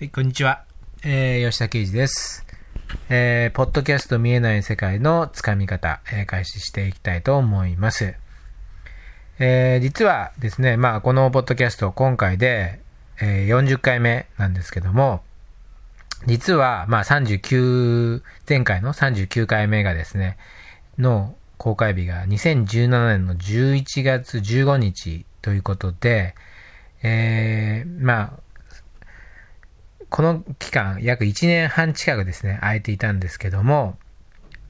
はい、こんにちは。えー、吉田圭司です。えー、ポッドキャスト見えない世界のつかみ方、えー開始していきたいと思います。えー、実はですね、まあ、このポッドキャスト今回で、えー40回目なんですけども、実は、まあ、39、前回の39回目がですね、の公開日が2017年の11月15日ということで、えー、まあ、この期間、約1年半近くですね、空いていたんですけども、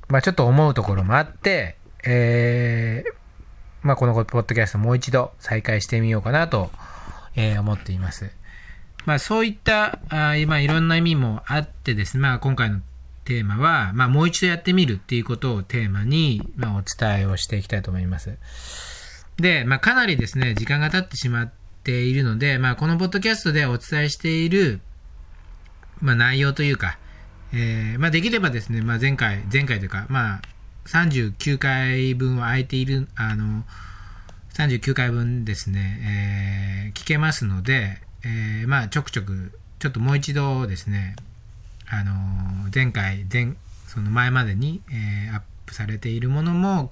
まあちょっと思うところもあって、えー、まあこのポッドキャストもう一度再開してみようかなと、えー思っています。まあそういった、あ今いろんな意味もあってですね、まあ今回のテーマは、まあもう一度やってみるっていうことをテーマに、まあお伝えをしていきたいと思います。で、まあかなりですね、時間が経ってしまっているので、まあこのポッドキャストでお伝えしている、まあ、内容というか、えーまあ、できればですね、まあ、前回、前回というか、まあ、39回分は空いている、あの、39回分ですね、えー聞けますので、えーまあ、ちょくちょく、ちょっともう一度ですね、あの、前回、前、その前までに、えーアップされているものも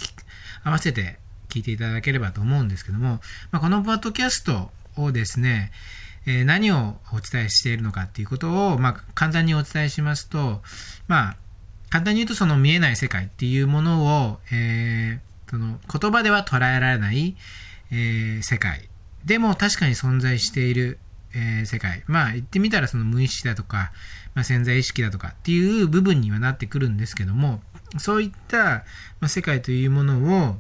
合わせて聞いていただければと思うんですけども、まあ、このポッドキャストをですね、え何をお伝えしているのかっていうことを、まあ、簡単にお伝えしますと、まあ、簡単に言うとその見えない世界っていうものを、えーその言葉では捉えられない、えー世界でも確かに存在している、えー世界。まあ言ってみたらその無意識だとか、まあ、潜在意識だとかっていう部分にはなってくるんですけどもそういった、ま、世界というものを、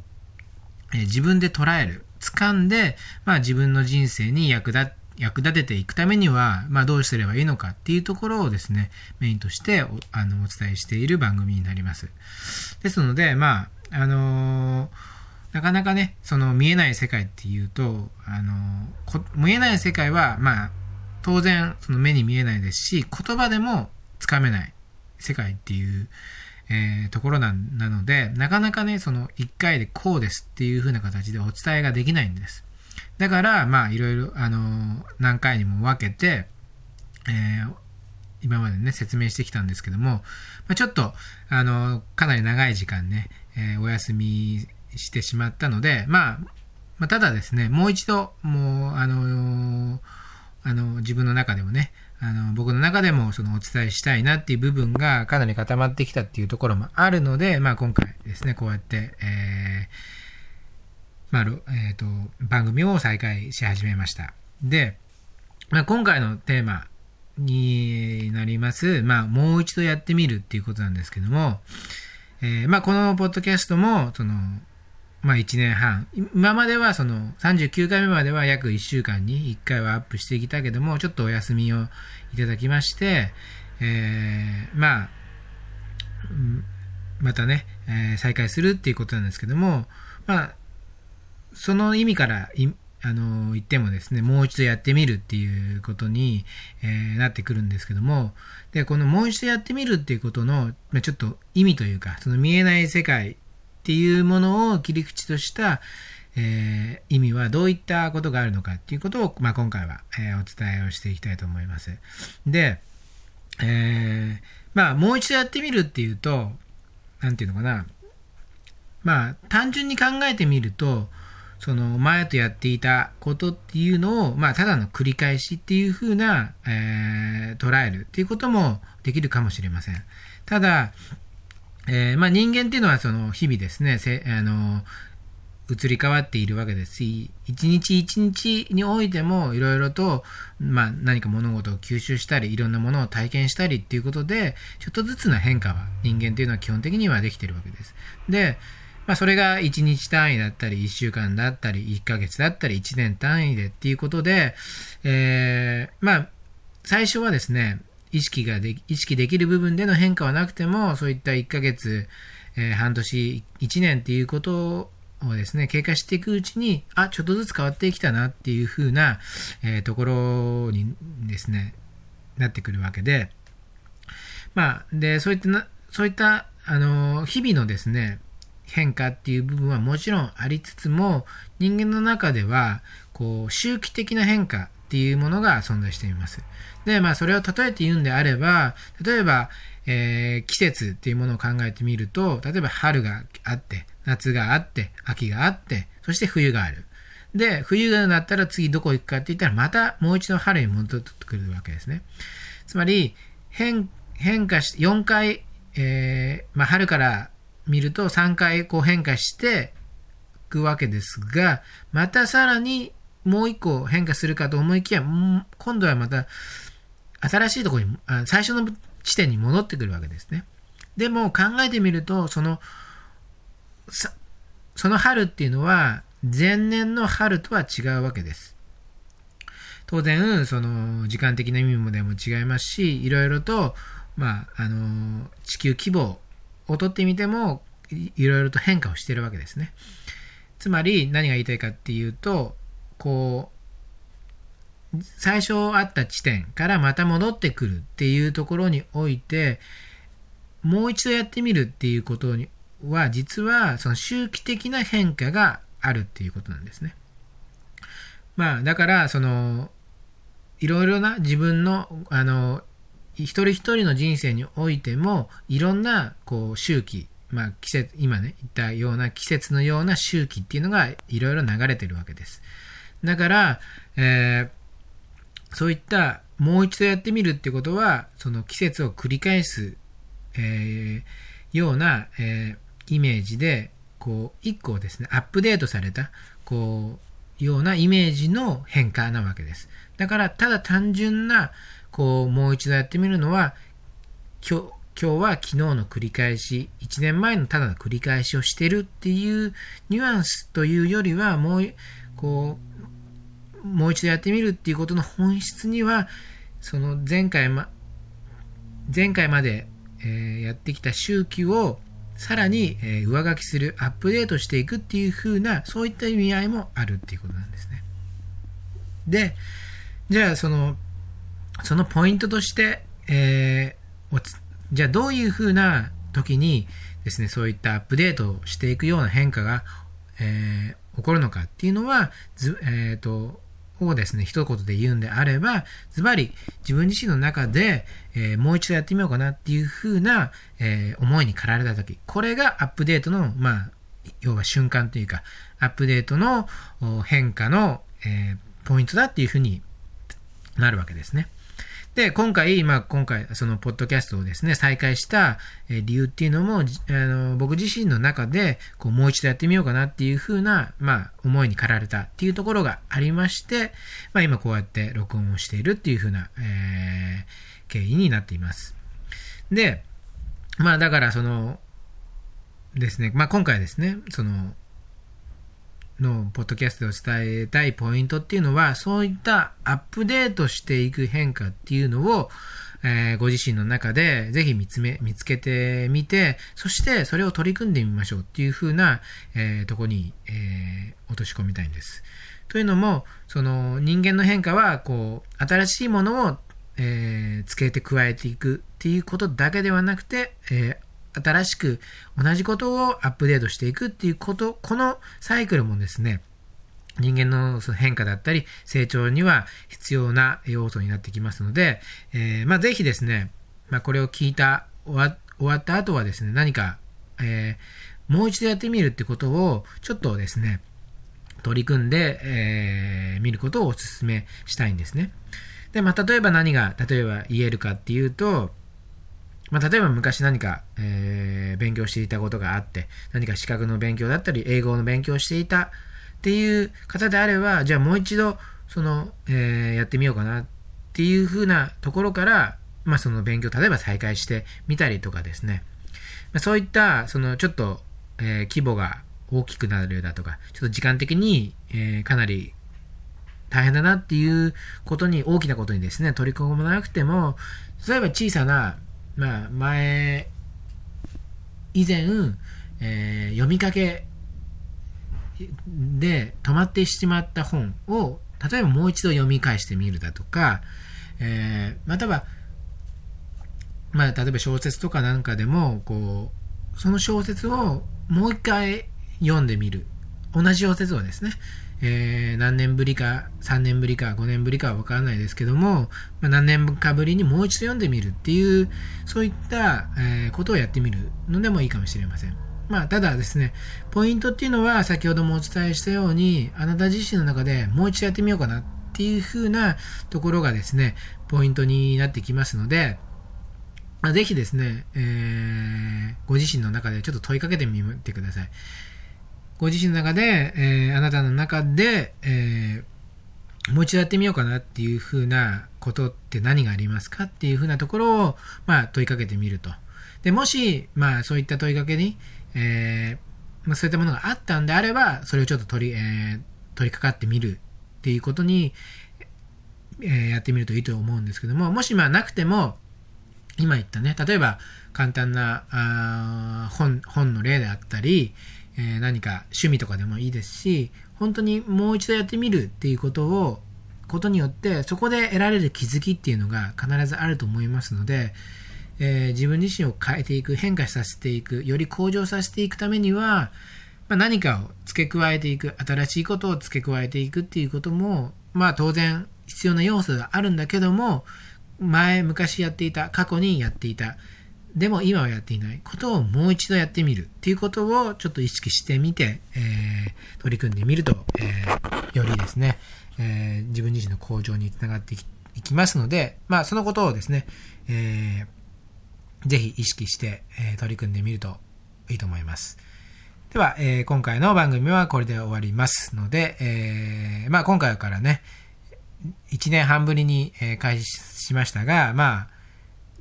え自分で捉える掴んで、まあ、自分の人生に役立っ役立てていくためには、まあ、どうすればいいのかっていうところをですねメインとしておあのお伝えしている番組になります。ですのでまああのなかなかねその見えない世界っていうと、あのこ見えない世界はまあ当然その目に見えないですし言葉でもつかめない世界っていう、えーところななのでなかなかねその1回でこうですっていう風な形でお伝えができないんです。だからまあいろいろあの何回にも分けて、えー今までね説明してきたんですけども、まあ、ちょっとあのかなり長い時間ね、えーお休みしてしまったので、まあ、まあただですねもう一度もうあのあの自分の中でもねあの僕の中でもそのお伝えしたいなっていう部分がかなり固まってきたっていうところもあるので、まあ、今回ですねこうやって、えーまあろえーと番組を再開し始めましたで、まあ、今回のテーマになります、まあ、もう一度やってみるっていうことなんですけども、えーまあ、このポッドキャストもそのまあ1年半。今まではその39回目までは約1週間に1回はアップしてきたけども、ちょっとお休みをいただきまして、えーまあ、またね、えー再開するっていうことなんですけども、まあ、その意味から、あの言ってもですね、もう一度やってみるっていうことに、えーなってくるんですけども、で、このもう一度やってみるっていうことの、まあちょっと意味というか、その見えない世界っていうものを切り口とした、えー意味はどういったことがあるのかっていうことを、まあ、今回は、えーお伝えをしていきたいと思います。で、えまあもう一度やってみるっていうと、なんていうのかな、まあ単純に考えてみると、その前とやっていたことっていうのを、まあただの繰り返しっていうふうな、えー捉えるっていうこともできるかもしれません。ただ、えーまあ、人間っていうのはその日々ですね、せあの移り変わっているわけですし、一日一日においてもいろいろと、まあ、何か物事を吸収したり、いろんなものを体験したりっていうことで、ちょっとずつの変化は人間っていうのは基本的にはできているわけです。で、まあ、それが1日単位だったり、1週間だったり、1ヶ月だったり、1年単位でっていうことで、えーまあ、最初はですね、意識がで意識できる部分での変化はなくても、そういった1ヶ月、えー半年、1年っていうことをですね、経過していくうちに、あ、ちょっとずつ変わってきたなっていう風な、えーところにですね、なってくるわけで、まあ、で、そういったな、そういった、あの、日々のですね、変化っていう部分はもちろんありつつも、人間の中では、こう、周期的な変化っていうものが存在しています。で、まあそれを例えて言うんであれば、例えば、えー、季節っていうものを考えてみると、例えば春があって、夏があって、秋があって、そして冬がある。で、冬がなったら次どこ行くかって言ったら、またもう一度春に戻ってくるわけですね。つまり、変、変化し、4回、えー、まあ、春から見ると3回こう変化していくわけですが、またさらにもう一個変化するかと思いきや、今度はまた新しいところに、最初の地点に戻ってくるわけですね。でも考えてみると、その、その春っていうのは前年の春とは違うわけです。当然、その時間的な意味もでも違いますし、いろいろと、まあ、あの、地球規模をとってみても、いろいろと変化をしてるわけですね。つまり、何が言いたいかっていうと、こう、最初あった地点からまた戻ってくるっていうところにおいて、もう一度やってみるっていうことは、実はその周期的な変化があるっていうことなんですね。まあ、だから、その、いろいろな自分の、あの、一人一人の人生においても、いろんな、こう、周期、まあ、季節、今ね、言ったような季節のような周期っていうのがいろいろ流れてるわけです。だから、えー、そういったもう一度やってみるってことは、その季節を繰り返す、えー、ような、えー、イメージで、こう、一個ですね、アップデートされた、こう、ようなイメージの変化なわけです。だから、ただ単純な、こう、もう一度やってみるのは、今日、今日は昨日の繰り返し、1年前のただの繰り返しをしてるっていうニュアンスというよりは、もう、こう、もう一度やってみるっていうことの本質には、その前回ま、前回まで、えー、やってきた周期をさらに、えー、上書きする、アップデートしていくっていう風な、そういった意味合いもあるっていうことなんですね。で、じゃあその、そのポイントとして、えー、じゃあどういう風な時にですね、そういったアップデートをしていくような変化が、えー、起こるのかっていうのは、ずえっ、ー、と、をですね、一言で言うんであれば、ズバリ自分自身の中で、えー、もう一度やってみようかなっていう風な、えー、思いに駆られたとき、これがアップデートの、まあ、要は瞬間というか、アップデートの変化の、えー、ポイントだっていう風になるわけですね。で、今回、まあ、今回、その、ポッドキャストをですね、再開した、え理由っていうのも、あの、僕自身の中で、こう、もう一度やってみようかなっていうふうな、まあ、思いに駆られたっていうところがありまして、まあ、今こうやって録音をしているっていうふうな、えー、経緯になっています。で、まあ、だから、その、ですね、まあ、今回ですね、その、のポッドキャストで伝えたいポイントっていうのは、そういったアップデートしていく変化っていうのを、えー、ご自身の中でぜひ見つめ、見つけてみて、そしてそれを取り組んでみましょうっていうふうな、えー、とこに、えー、落とし込みたいんです。というのも、その人間の変化は、こう、新しいものを、えー、つけて加えていくっていうことだけではなくて、えー、新しく同じことをアップデートしていくっていうこと、このサイクルもですね、人間の変化だったり成長には必要な要素になってきますので、えー、まあ、ぜひですね、まあ、これを聞いた終わ終わった後はですね、何か、えー、もう一度やってみるってことをちょっとですね、取り組んで、えー、見ることをお勧めしたいんですね。で、まあ、例えば何が、例えば言えるかっていうと、まあ、例えば昔何か、えー、勉強していたことがあって、何か資格の勉強だったり、英語の勉強をしていたっていう方であれば、じゃあもう一度、その、えー、やってみようかなっていうふうなところから、まあ、その勉強、例えば再開してみたりとかですね。まあ、そういった、その、ちょっと、えー、規模が大きくなるだとか、ちょっと時間的に、えー、かなり大変だなっていうことに、大きなことにですね、取り組まなくても、例えば小さな、まあ、前、以前、えー、読みかけで止まってしまった本を、例えばもう一度読み返してみるだとか、えー、または、まあ、例えば小説とかなんかでも、こう、その小説をもう一回読んでみる。同じ小説をですね、えー、何年ぶりか、3年ぶりか、5年ぶりかはわからないですけども、まあ、何年かぶりにもう一度読んでみるっていう、そういった、えー、ことをやってみるのでもいいかもしれません。まあ、ただですね、ポイントっていうのは先ほどもお伝えしたように、あなた自身の中でもう一度やってみようかなっていう風なところがですね、ポイントになってきますので、まあ、ぜひですね、えー、ご自身の中でちょっと問いかけてみてください。ご自身の中で、えー、あなたの中で、えー、もう一度やってみようかなっていうふうなことって何がありますかっていうふうなところを、まあ、問いかけてみると。で、もし、まあ、そういった問いかけに、えー、まあ、そういったものがあったんであれば、それをちょっと取り、えー、取り掛かってみるっていうことに、えー、やってみるといいと思うんですけども、もしまあなくても、今言ったね、例えば簡単なあ本本の例であったり、え、何か趣味とかでもいいですし、本当にもう一度やってみるっていうことを、ことによって、そこで得られる気づきっていうのが必ずあると思いますので、えー、自分自身を変えていく、変化させていく、より向上させていくためには、まあ、何かを付け加えていく、新しいことを付け加えていくっていうことも、まあ当然必要な要素があるんだけども、前、昔やっていた、過去にやっていた、でも今はやっていないことをもう一度やってみるっていうことをちょっと意識してみて、えー、取り組んでみると、えー、よりですね、えー、自分自身の向上につながっていきますので、まあそのことをですね、えー、ぜひ意識して、え、取り組んでみるといいと思います。では、え、今回の番組はこれで終わりますので、えー、まあ今回からね、1年半ぶりに、開始しましたが、まあ、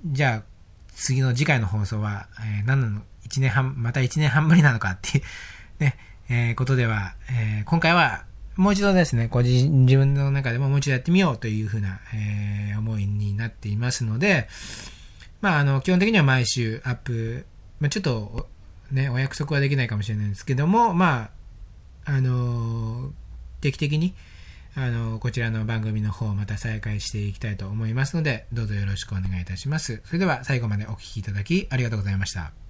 じゃあ次の次回の放送は、えー、何なの、1年半、また1年半ぶりなのかっていう ね、えー、ことでは、えー、今回はもう一度ですね、こう自分の中でももう一度やってみようというふうな、えー、思いになっていますので、まあ、あの、基本的には毎週アップ、まあ、ちょっと、ね、お約束はできないかもしれないんですけども、まあ、あの定期的に、あの、こちらの番組の方また再開していきたいと思いますので、どうぞよろしくお願いいたします。それでは最後までお聴きいただきありがとうございました。